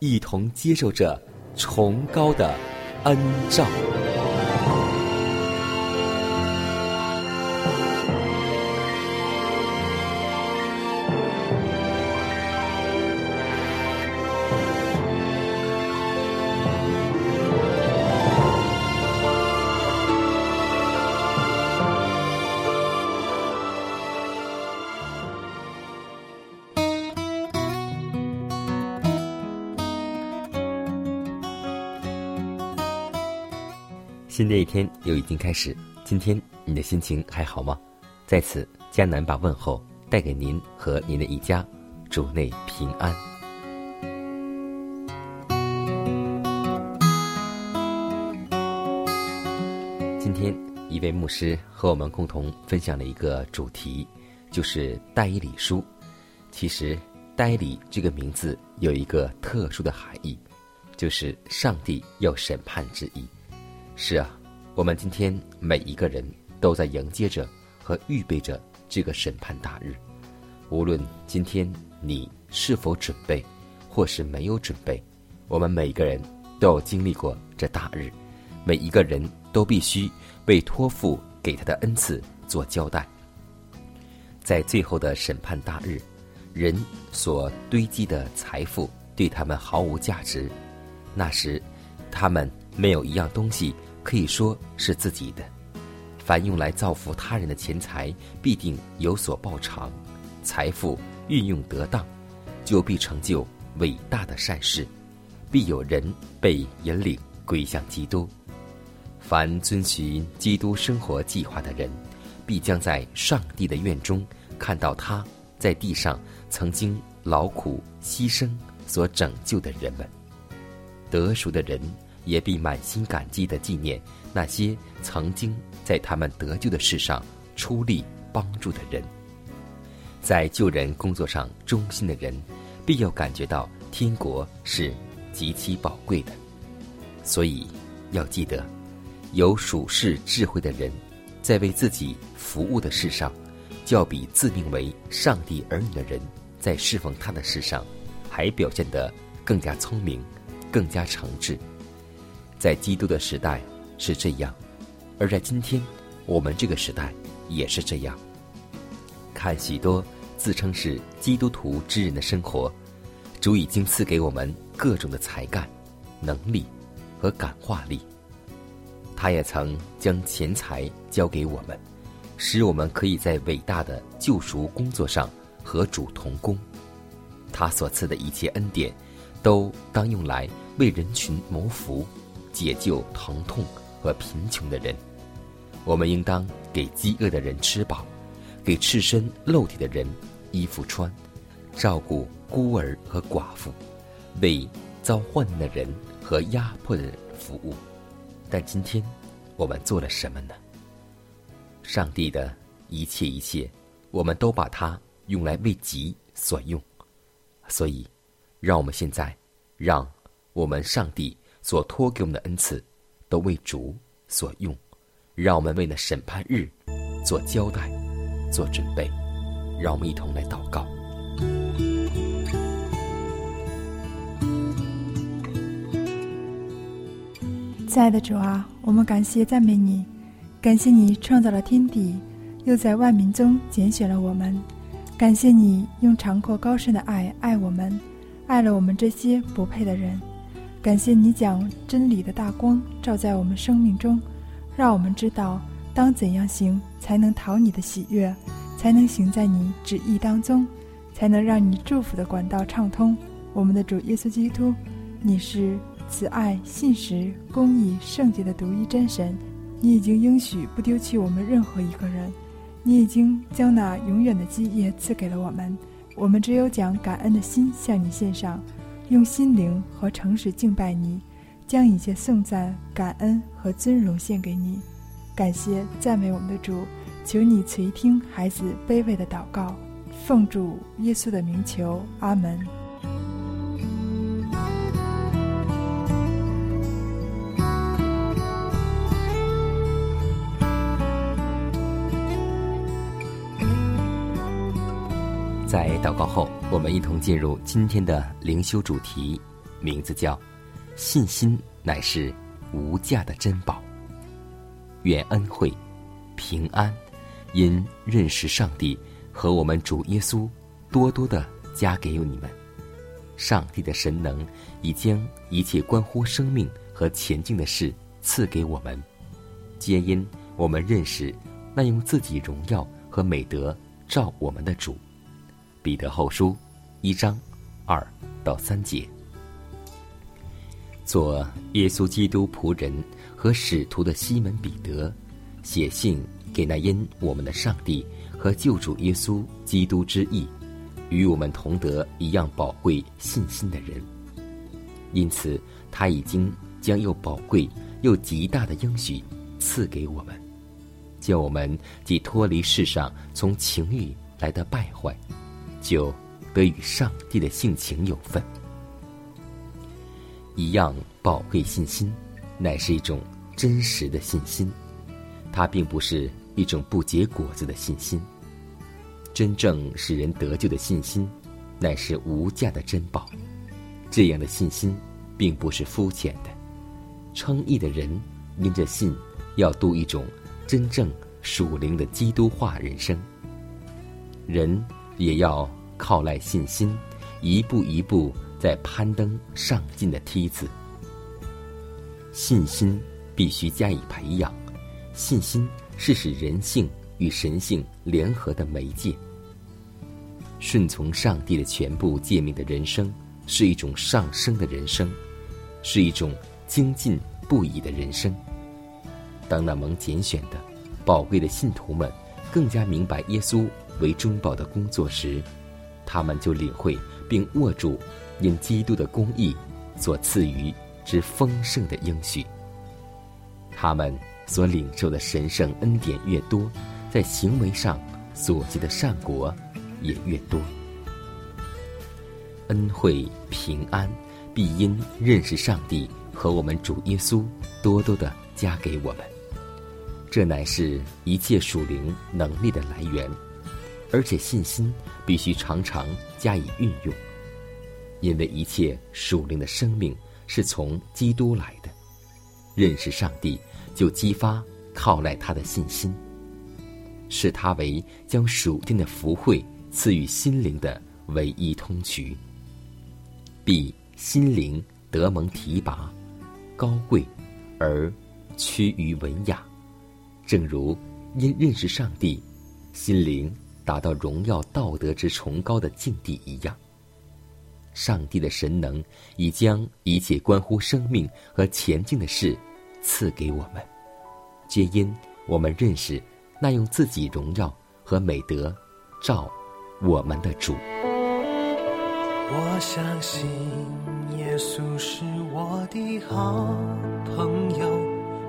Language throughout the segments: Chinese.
一同接受着崇高的恩照。新的一天又已经开始，今天你的心情还好吗？在此，迦南把问候带给您和您的一家，主内平安。今天，一位牧师和我们共同分享了一个主题，就是“代理书”。其实，“代理”这个名字有一个特殊的含义，就是上帝要审判之意。是啊，我们今天每一个人都在迎接着和预备着这个审判大日。无论今天你是否准备，或是没有准备，我们每一个人都要经历过这大日。每一个人都必须为托付给他的恩赐做交代。在最后的审判大日，人所堆积的财富对他们毫无价值。那时，他们没有一样东西可以说是自己的。凡用来造福他人的钱财，必定有所报偿。财富运用得当，就必成就伟大的善事，必有人被引领归向基督。凡遵循基督生活计划的人，必将在上帝的院中看到他在地上曾经劳苦牺牲所拯救的人们。得赎的人也必满心感激地纪念那些曾经在他们得救的事上出力帮助的人。在救人工作上忠心的人，必要感觉到天国是极其宝贵的。所以要记得。有属世智慧的人，在为自己服务的事上，较比自命为上帝儿女的人，在侍奉他的事上，还表现得更加聪明，更加诚挚。在基督的时代是这样，而在今天我们这个时代也是这样。看许多自称是基督徒之人的生活，主已经赐给我们各种的才干、能力和感化力。他也曾将钱财交给我们，使我们可以在伟大的救赎工作上和主同工。他所赐的一切恩典，都当用来为人群谋福，解救疼痛和贫穷的人。我们应当给饥饿的人吃饱，给赤身露体的人衣服穿，照顾孤儿和寡妇，为遭患难的人和压迫的人服务。但今天，我们做了什么呢？上帝的一切一切，我们都把它用来为己所用。所以，让我们现在，让我们上帝所托给我们的恩赐，都为主所用。让我们为那审判日做交代、做准备。让我们一同来祷告。亲爱的主啊，我们感谢赞美你，感谢你创造了天地，又在万民中拣选了我们。感谢你用长阔高深的爱爱我们，爱了我们这些不配的人。感谢你将真理的大光照在我们生命中，让我们知道当怎样行才能讨你的喜悦，才能行在你旨意当中，才能让你祝福的管道畅通。我们的主耶稣基督，你是慈爱、信实、公义、圣洁的独一真神。你已经应许不丢弃我们任何一个人，你已经将那永远的基业赐给了我们。我们只有将感恩的心向你献上，用心灵和诚实敬拜你，将一切颂赞、感恩和尊荣献给你。感谢赞美我们的主，求你垂听孩子卑微的祷告，奉主耶稣的名求，阿门。在祷告后，我们一同进入今天的灵修主题，名字叫“信心乃是无价的珍宝”。愿恩惠、平安，因认识上帝和我们主耶稣，多多的加给你们。上帝的神能已将一切关乎生命和前进的事赐给我们，皆因我们认识那用自己荣耀和美德照我们的主。彼得后书一章二到三节，做耶稣基督仆人和使徒的西门彼得，写信给那因我们的上帝和救主耶稣基督之意，与我们同得一样宝贵信心的人。因此，他已经将又宝贵又极大的应许赐给我们，叫我们既脱离世上从情欲来的败坏。就得与上帝的性情有份，一样宝贵信心，乃是一种真实的信心，它并不是一种不结果子的信心。真正使人得救的信心，乃是无价的珍宝。这样的信心，并不是肤浅的。称义的人，因着信，要度一种真正属灵的基督化人生。人。也要靠赖信心，一步一步在攀登上进的梯子。信心必须加以培养，信心是使人性与神性联合的媒介。顺从上帝的全部诫命的人生，是一种上升的人生，是一种精进不已的人生。当那蒙拣选的宝贵的信徒们更加明白耶稣。为中保的工作时，他们就领会并握住因基督的公义所赐予之丰盛的应许。他们所领受的神圣恩典越多，在行为上所结的善果也越多。恩惠平安必因认识上帝和我们主耶稣，多多的加给我们。这乃是一切属灵能力的来源。而且信心必须常常加以运用，因为一切属灵的生命是从基督来的。认识上帝，就激发靠赖他的信心，视他为将属天的福惠赐予心灵的唯一通渠，必心灵得蒙提拔、高贵而趋于文雅，正如因认识上帝，心灵。达到荣耀道德之崇高的境地一样，上帝的神能已将一切关乎生命和前进的事赐给我们，皆因我们认识那用自己荣耀和美德照我们的主。我相信耶稣是我的好朋友，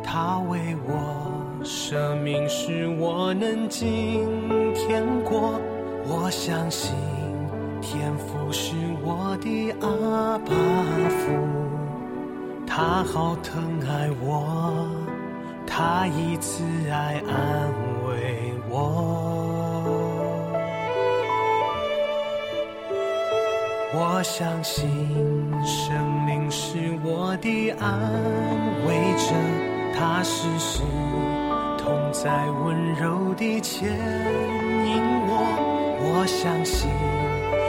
他为我。生命是我能今天过，我相信天父是我的阿爸父，他好疼爱我，他以慈爱安慰我。我相信生命是我的安慰者，他时时。风在温柔地牵引我。我相信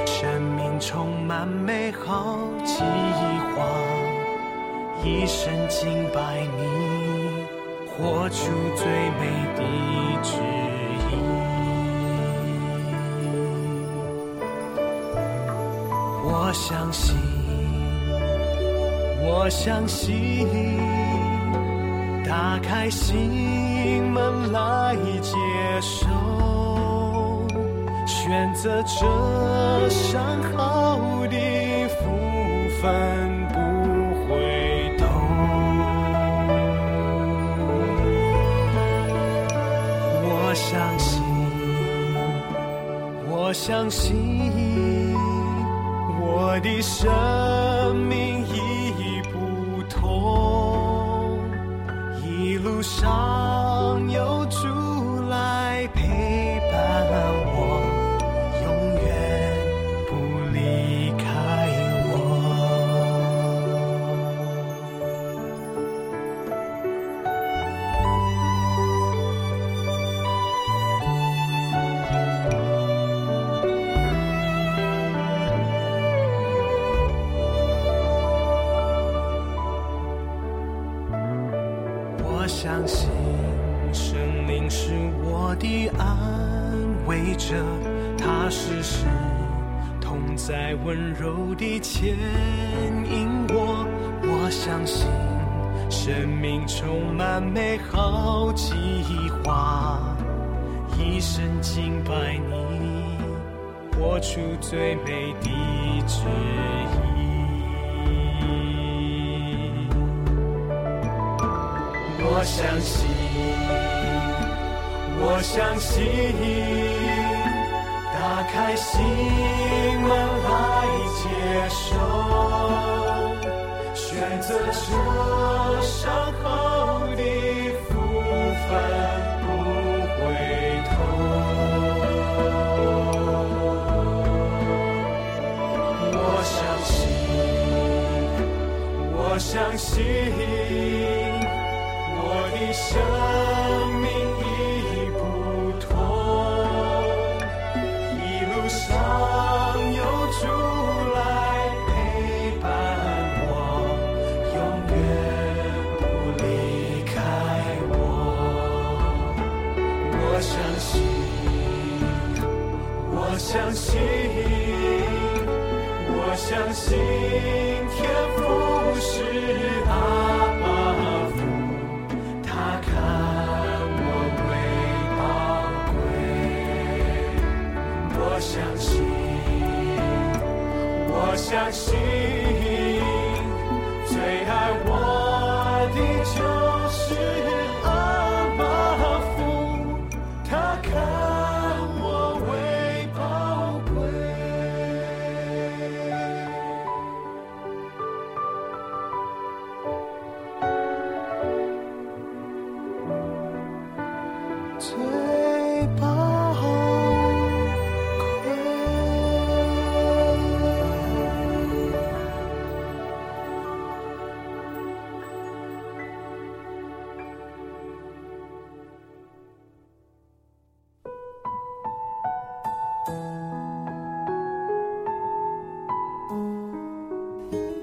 生命充满美好计划，一生敬拜你，活出最美的旨意。我相信，我相信，打开心门来接受，选择这上好的福分不回头。我相信，我相信。我的生在，温柔地牵引我。我相信生命充满美好计划，一生敬拜你，活出最美的旨意。我相信，我相信，开心门来接受，选择这伤好的福分不回头。我相信，我相信。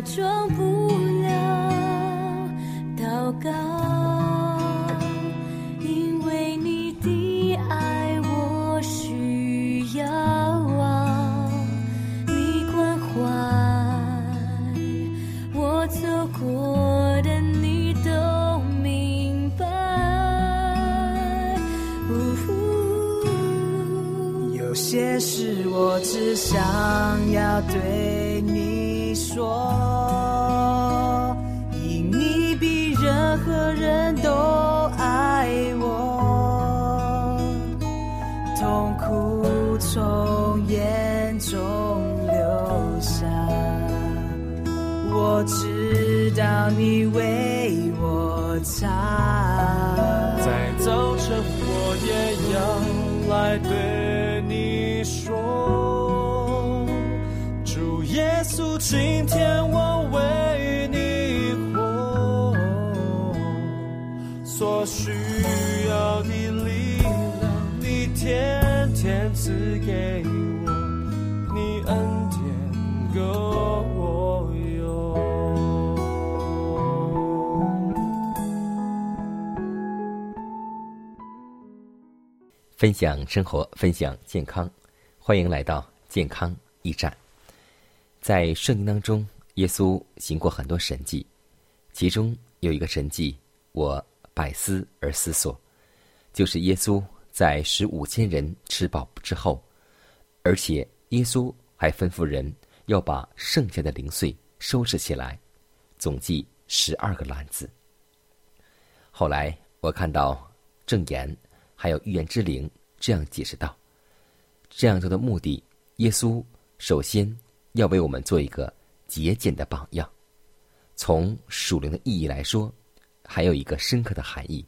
假装今天我为你活，所需要的力量，你天天赐给我，你恩典够用。分享生活，分享健康，欢迎来到健康驿站。在圣经当中，耶稣行过很多神迹，其中有一个神迹，我百思而思索，就是耶稣在使五千人吃饱之后，而且耶稣还吩咐人要把剩下的零碎收拾起来，总计十二个篮子。后来我看到证言还有预言之灵这样解释道：这样做的目的，耶稣首先。要为我们做一个节俭的榜样。从属灵的意义来说，还有一个深刻的含义，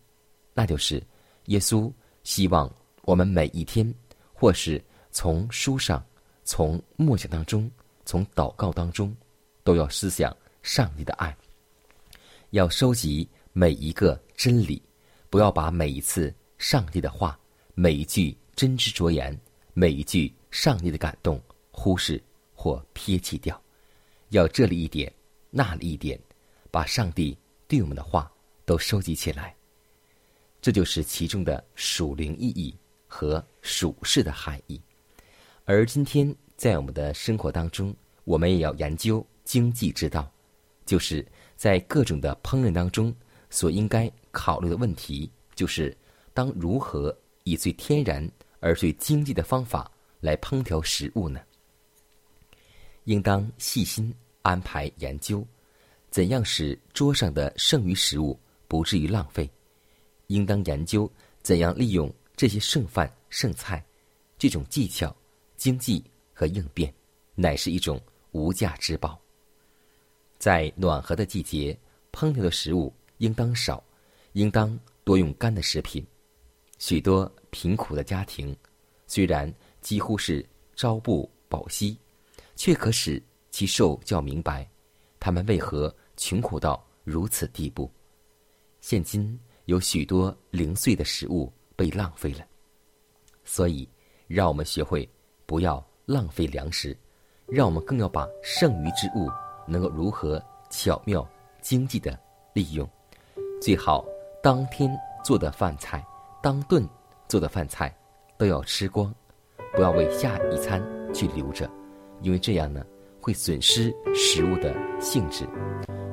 那就是耶稣希望我们每一天，或是从书上、从默想当中、从祷告当中，都要思想上帝的爱，要收集每一个真理，不要把每一次上帝的话、每一句真知灼言、每一句上帝的感动忽视。或撇弃掉，要这里一点，那里一点，把上帝对我们的话都收集起来。这就是其中的属灵意义和属世的含义。而今天在我们的生活当中，我们也要研究经济之道，就是在各种的烹饪当中所应该考虑的问题，就是当如何以最天然而最经济的方法来烹调食物呢？应当细心安排研究，怎样使桌上的剩余食物不至于浪费；应当研究怎样利用这些剩饭剩菜，这种技巧、经济和应变，乃是一种无价之宝。在暖和的季节，烹调的食物应当少，应当多用干的食品。许多贫苦的家庭，虽然几乎是朝不保夕。却可使其受教明白，他们为何穷苦到如此地步。现今有许多零碎的食物被浪费了，所以让我们学会不要浪费粮食，让我们更要把剩余之物能够如何巧妙、经济的利用。最好当天做的饭菜，当顿做的饭菜都要吃光，不要为下一餐去留着。因为这样呢，会损失食物的性质，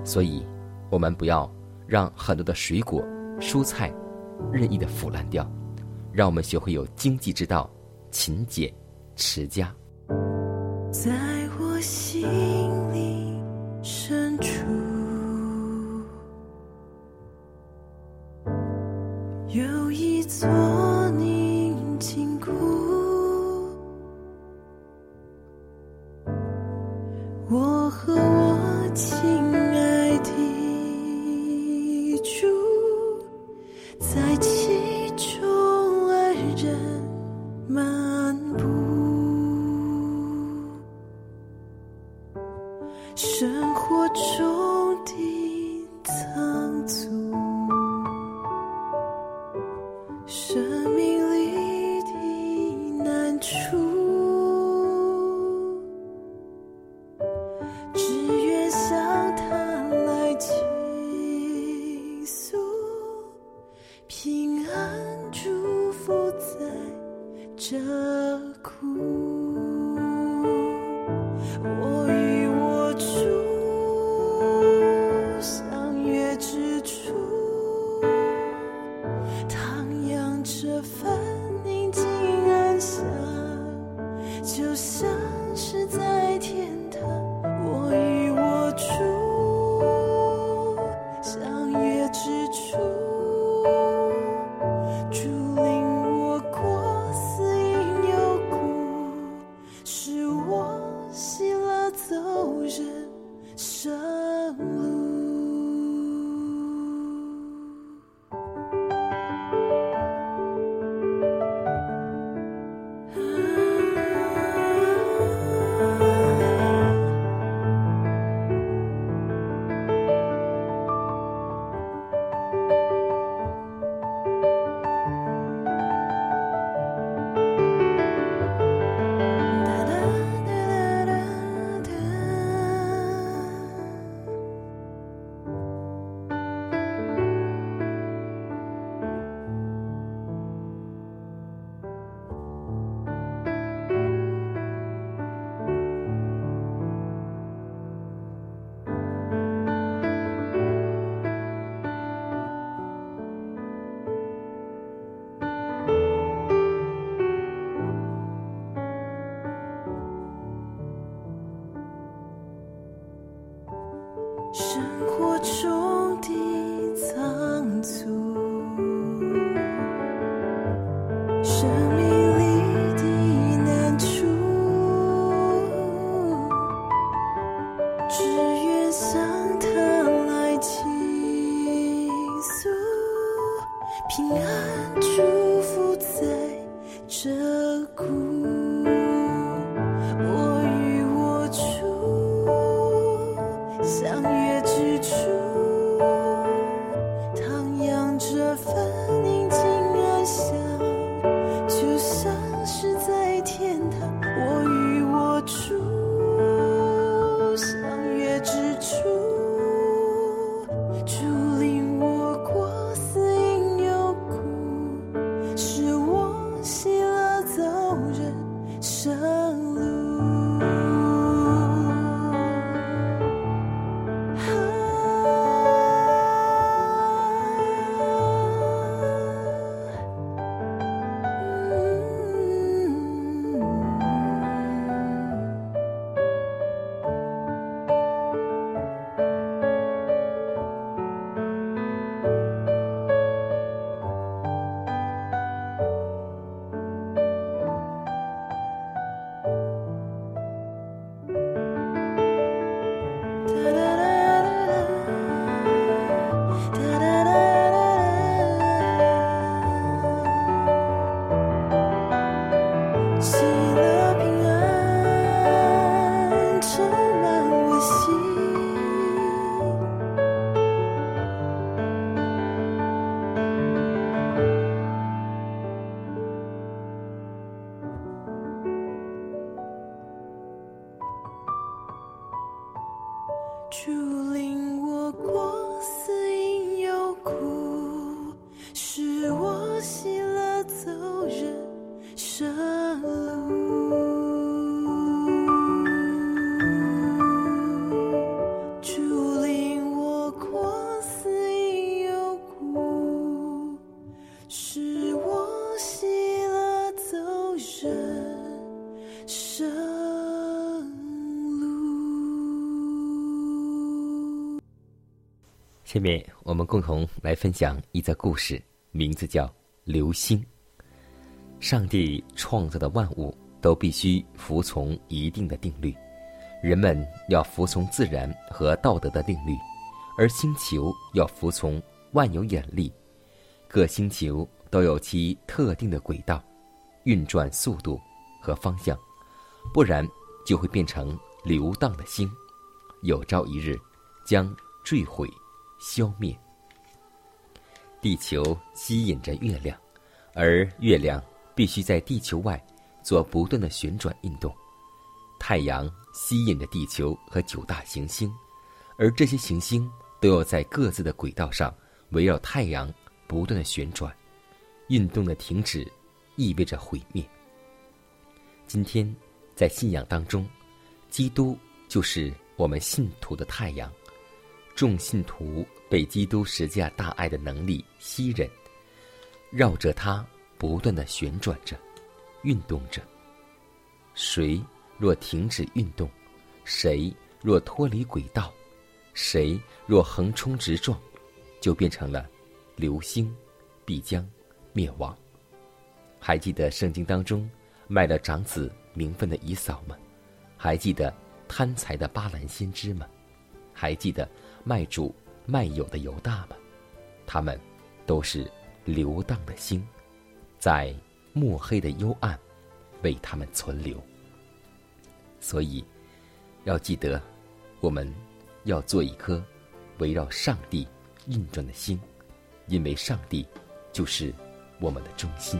所以，我们不要让很多的水果、蔬菜任意的腐烂掉，让我们学会有经济之道，勤俭持家。在我心里深处，有一座。就像是在天堂。下面我们共同来分享一则故事，名字叫《流星》。上帝创造的万物都必须服从一定的定律，人们要服从自然和道德的定律，而星球要服从万有引力。各星球都有其特定的轨道、运转速度和方向，不然就会变成流荡的星，有朝一日将坠毁、消灭。地球吸引着月亮，而月亮必须在地球外做不断的旋转运动。太阳吸引着地球和九大行星，而这些行星都要在各自的轨道上围绕太阳不断的旋转，运动的停止意味着毁灭。今天在信仰当中，基督就是我们信徒的太阳，众信徒被基督十架大爱的能力吸引，绕着它不断的旋转着，运动着。谁若停止运动，谁若脱离轨道，谁若横冲直撞，就变成了流星，必将灭亡。还记得圣经当中卖了长子名分的姨嫂吗？还记得贪财的巴兰先知吗？还记得卖主卖友的犹大吗？他们都是流荡的星，在墨黑的幽暗。为他们存留，所以要记得，我们要做一颗围绕上帝运转的心，因为上帝就是我们的中心。